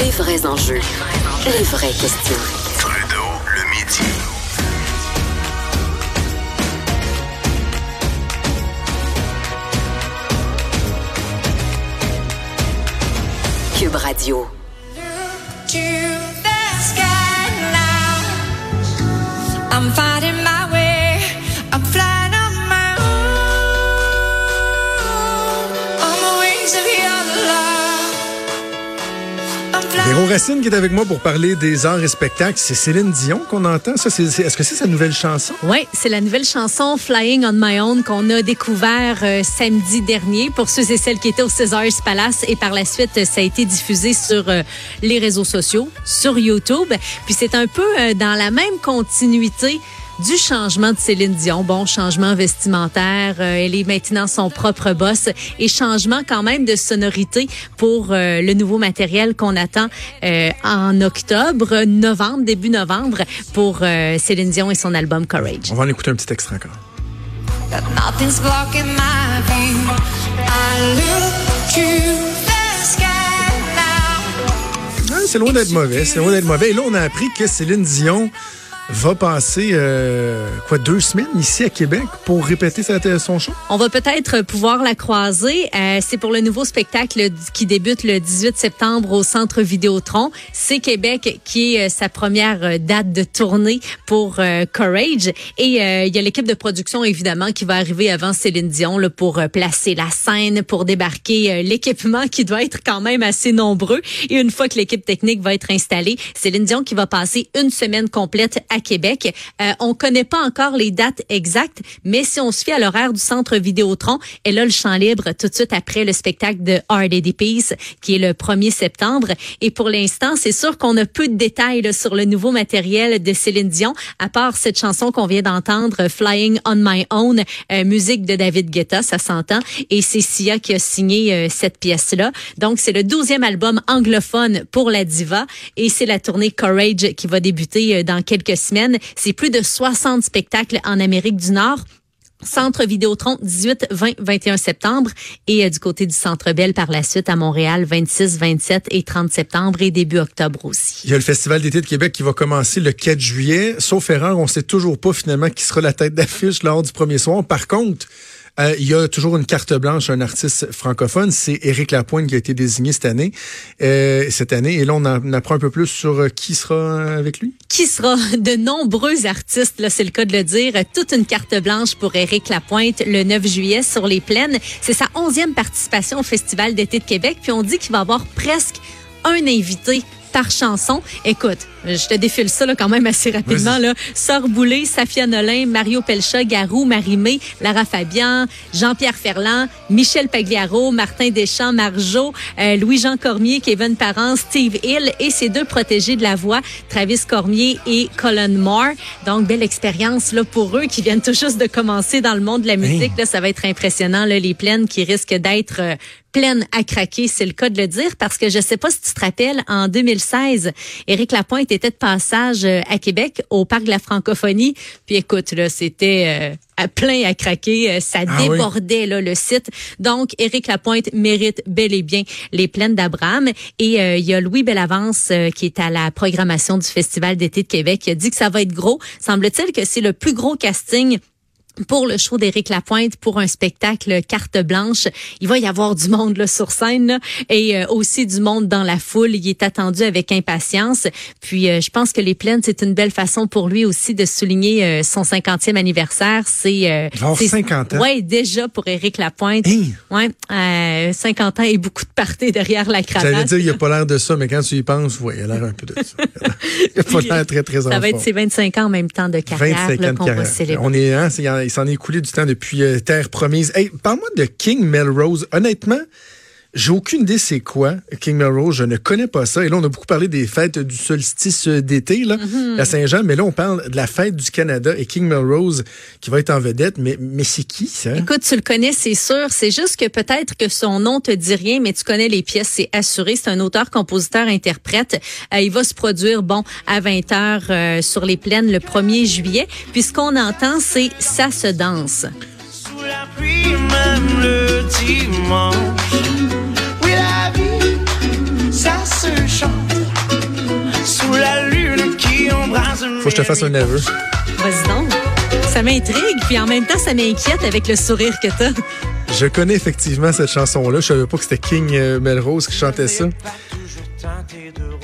Les vrais enjeux, les vraies questions. Trudeau, le midi. Cube Radio. I'm Véro Racine qui est avec moi pour parler des arts et spectacles. C'est Céline Dion qu'on entend. Ça, c'est- Est-ce que c'est sa nouvelle chanson? Oui, c'est la nouvelle chanson Flying on My Own qu'on a découvert euh, samedi dernier pour ceux et celles qui étaient au César's Palace et par la suite euh, ça a été diffusé sur euh, les réseaux sociaux, sur YouTube. Puis c'est un peu dans la même continuité du changement de Céline Dion. Bon, changement vestimentaire, euh, elle est maintenant son propre boss et changement quand même de sonorité pour euh, le nouveau matériel qu'on attend euh, en octobre, novembre, début novembre pour euh, Céline Dion et son album Courage. On va en écouter un petit extrait encore. C'est loin d'être mauvais. C'est loin d'être mauvais. Et là, on a appris que Céline Dion va passer euh, quoi deux semaines ici à Québec pour répéter son show? On va peut-être pouvoir la croiser. Euh, c'est pour le nouveau spectacle qui débute le 18 septembre au Centre Vidéotron. C'est Québec qui est euh, sa première date de tournée pour Courage. Et il y a l'équipe de production, évidemment, qui va arriver avant Céline Dion pour placer la scène, pour débarquer l'équipement qui doit être quand même assez nombreux. Et une fois que l'équipe technique va être installée, Céline Dion qui va passer une semaine complète à Québec. Euh, on connaît pas encore les dates exactes, mais si on se fie à l'horaire du centre Vidéotron, elle a le champ libre tout de suite après le spectacle de Hard Eddie Peace, qui est le 1er septembre. Et pour l'instant, c'est sûr qu'on a peu de détails là, sur le nouveau matériel de Céline Dion, à part cette chanson qu'on vient d'entendre, Flying on My Own, euh, musique de David Guetta, ça s'entend. Et c'est Sia qui a signé euh, cette pièce-là. Donc, c'est le 12e album anglophone pour la diva et c'est la tournée Courage qui va débuter euh, dans quelques C'est plus de 60 spectacles en Amérique du Nord. Centre Vidéotron 18, 20, 21 septembre et euh, du côté du Centre Bell par la suite à Montréal 26, 27 et 30 septembre et début octobre aussi. Il y a le Festival d'été de Québec qui va commencer le 4 juillet. Sauf erreur, on sait toujours pas finalement qui sera la tête d'affiche lors du premier soir. Par contre, euh, il y a toujours une carte blanche, un artiste francophone, c'est Éric Lapointe qui a été désigné cette année. Euh, cette année, et là on en apprend un peu plus sur euh, qui sera avec lui. qui sera? De nombreux artistes, là c'est le cas de le dire, toute une carte blanche pour Éric Lapointe le 9 juillet sur les plaines. C'est sa onzième participation au Festival d'été de Québec, puis on dit qu'il va avoir presque un invité par chanson. Écoute, je te défile ça là, quand même assez rapidement. Là. Sœur Boulay, Safia Nolin, Mario Pelcha, Garou, Marie-Mé, Lara Fabian, Jean-Pierre Ferland, Michel Pagliaro, Martin Deschamps, Marjo, euh, Louis-Jean Cormier, Kevin Parent, Steve Hill et ses deux protégés de la voix, Travis Cormier et Colin Moore. Donc, belle expérience là pour eux qui viennent tout juste de commencer dans le monde de la musique. Là, ça va être impressionnant, là, les plaines qui risquent d'être euh, pleines à craquer, c'est le cas de le dire, parce que je sais pas si tu te rappelles, en 2016, Éric Lapointe était de passage euh, à Québec, au Parc de la Francophonie. Puis écoute, là, c'était... euh, à plein à craquer, Euh, ça Ah oui. débordait là, le site. Donc, Éric Lapointe mérite bel et bien les plaines d'Abraham. Et euh, il y a Louis Bellavance euh, qui est à la programmation du Festival d'été de Québec. qui a dit que ça va être gros. Semble-t-il que c'est le plus gros casting pour le show d'Éric Lapointe pour un spectacle carte blanche. Il va y avoir du monde là, sur scène là, et euh, aussi du monde dans la foule. Il est attendu avec impatience. Puis euh, je pense que les plaines, c'est une belle façon pour lui aussi de souligner euh, son 50e anniversaire. C'est euh, Il va avoir c'est- 50 ans. Ouais, déjà pour Éric Lapointe. Hein? Ouais, euh, 50 ans et beaucoup de parties derrière la cravate. J'allais dire, il a pas l'air de ça, mais quand tu y penses, ouais, il a l'air un peu de ça. Il a pas l'air très, très en Ça va être ses 25 ans en même temps de carrière 25 là, ans de qu'on va carrière. célébrer. On est, hein, c'est- il s'en est écoulé du temps depuis euh, Terre Promise. Hey, parle-moi de King Melrose. Honnêtement, J'ai aucune idée c'est quoi King Melrose, je ne connais pas ça. Et là, on a beaucoup parlé des fêtes du solstice d'été là, Mm-hmm. à Saint-Jean, mais là, on parle de la fête du Canada et King Melrose qui va être en vedette. Mais, mais c'est qui ça? Écoute, tu le connais, c'est sûr. C'est juste que peut-être que son nom te dit rien, mais tu connais les pièces, c'est assuré. C'est un auteur, compositeur, interprète. Euh, il va se produire, bon, à 20 h euh, sur les plaines le 1er juillet. Puis ce qu'on entend, c'est ça se danse. Sous la pluie, même le dimanche. Faut que je te fasse un aveu. Vas-y donc. Ça m'intrigue, puis en même temps, ça m'inquiète avec le sourire que t'as. Je connais effectivement cette chanson-là. Je savais pas que c'était King euh, Melrose qui chantait ça.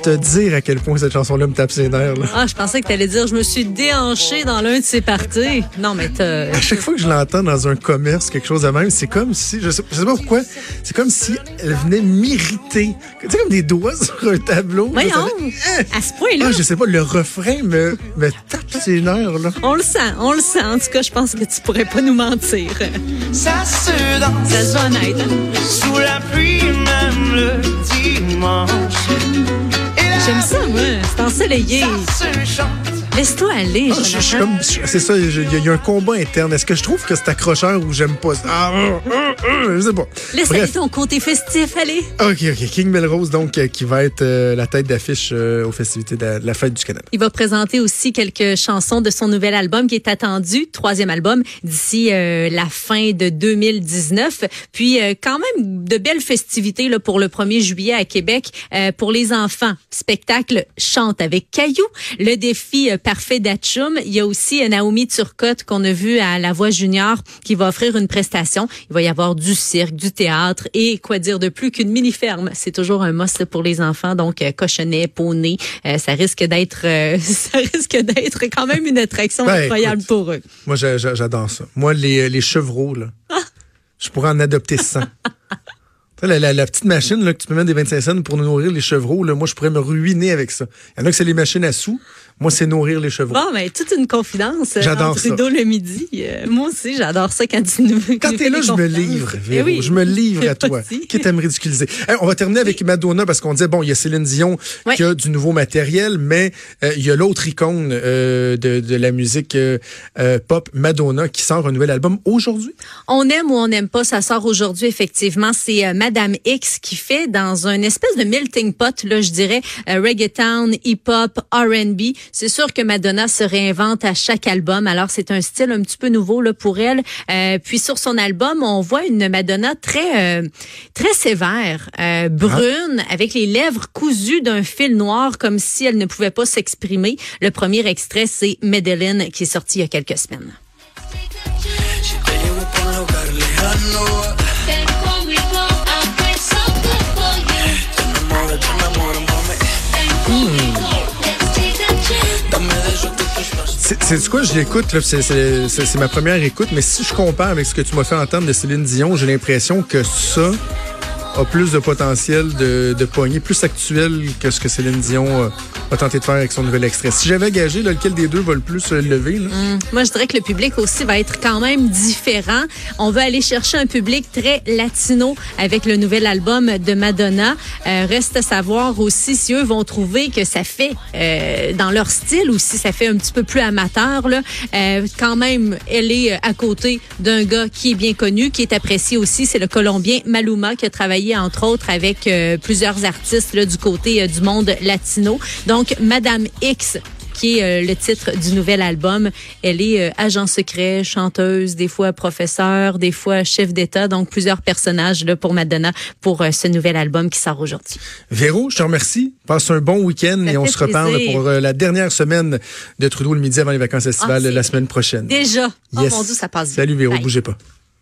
Te dire à quel point cette chanson-là me tape ses nerfs. Là. Ah, je pensais que t'allais dire, je me suis déhanché dans l'un de ces parties. Non, mais t'as... À chaque fois que je l'entends dans un commerce, quelque chose de même, c'est comme si, je sais, je sais pas pourquoi, c'est comme si elle venait m'irriter. Tu sais, comme des doigts sur un tableau. là, Voyons, fait- à ce point-là. Ah, je sais pas, le refrain me, me tape ses nerfs, là. On le sent, on le sent. En tout cas, je pense que tu pourrais pas nous mentir. Ça se danse. Ça se voit honnête. hein? Sous la pluie, même le dimanche. J'aime ça, moi. C'est ensoleillé. Laisse-toi aller, Ah, je, je comme, c'est ça, il y, a- il y a un combat interne. Est-ce que je trouve que c'est accrocheur ou j'aime pas ça? Ah, ah, ah, ah, je sais pas. Laisse aller Bref. ton côté festif, allez. OK, OK. King Melrose, donc, euh, qui va être euh, la tête d'affiche euh, aux festivités de la, de la fête du Canada. Il va présenter aussi quelques chansons de son nouvel album qui est attendu, troisième album, d'ici euh, la fin de 2019. Puis euh, quand même de belles festivités là, pour le 1er juillet à Québec euh, pour les enfants. Spectacle Chante avec Caillou, le défi euh, parfait d'Atchoum. Il y a aussi euh, Naomi Turcotte qu'on a vu à La Voix Junior qui va offrir une prestation. Il va y avoir du cirque, du théâtre et quoi dire de plus qu'une mini-ferme. C'est toujours un must pour les enfants. Donc, euh, cochonnet, poney, euh, ça risque d'être euh, ça risque d'être quand même une attraction Ben, incroyable écoute. pour eux. Moi, j'a- j'a- j'adore ça. Moi, les, les chevreaux, là, je pourrais en adopter 100. Tu sais, La, la- la petite machine là, que tu peux mettre des 25 cents pour nourrir les chevreaux, là, moi, je pourrais me ruiner avec ça. Il y en a que c'est les machines à sous. Moi, c'est nourrir les chevreaux. Bon, mais toute une confidence. euh, J'adore ça. Trudeau le midi. Euh, moi aussi, j'adore ça quand tu nous Quand t'es là, je me livre, Eh Véro. oui. Je me livre à toi. Vas-y. Quitte à me ridiculiser. Hey, on va terminer avec Madonna parce qu'on disait, bon, il y a Céline Dion Ouais. qui a du nouveau matériel, mais euh, il y a l'autre icône euh, de, de la musique pop, Madonna, qui sort un nouvel album aujourd'hui. On aime ou on n'aime pas, ça sort aujourd'hui effectivement. C'est Madame X qui fait dans un espèce de melting pot, là, je dirais, reggaeton, hip-hop, R&B. C'est sûr que Madonna se réinvente à chaque album. Alors c'est un style un petit peu nouveau là pour elle. Euh, puis sur son album, on voit une Madonna très euh, très sévère, euh, brune, avec les lèvres cousues d'un fil noir, comme si elle ne pouvait pas s'exprimer. Le premier extrait, c'est Medellin, qui est sorti il y a quelques semaines. C'est c'est quoi, je l'écoute, c'est ma première écoute, mais si je compare avec ce que tu m'as fait entendre de Céline Dion, j'ai l'impression que ça a plus de potentiel de, poignée, plus actuel que ce que Céline Dion euh, a tenté de faire avec son nouvel extrait. Si j'avais gagé, lequel des deux va le plus se lever? Là? Moi, je dirais que le public aussi va être quand même différent. On va aller chercher un public très latino avec le nouvel album de Madonna. Euh, reste à savoir aussi si eux vont trouver que ça fait euh, dans leur style ou si ça fait un petit peu plus amateur. Là. Euh, quand même, elle est euh, à côté d'un gars qui est bien connu, qui est apprécié aussi. C'est le Colombien Maluma qui a travaillé entre autres avec euh, plusieurs artistes là, du côté euh, du monde latino. Donc, Madame X qui est euh, le titre du nouvel album. Elle est agent secret, chanteuse, des fois professeur, des fois chef d'État, donc plusieurs personnages là, pour Madonna pour ce nouvel album qui sort aujourd'hui. Véro, je te remercie. Passe un bon week-end et on se reparle plaisir. pour la dernière semaine de Trudeau le midi avant les vacances estivales Ah, la semaine prochaine. Déjà, Yes. oh mon Dieu, ça passe vite. Salut Véro, Bye. bougez pas.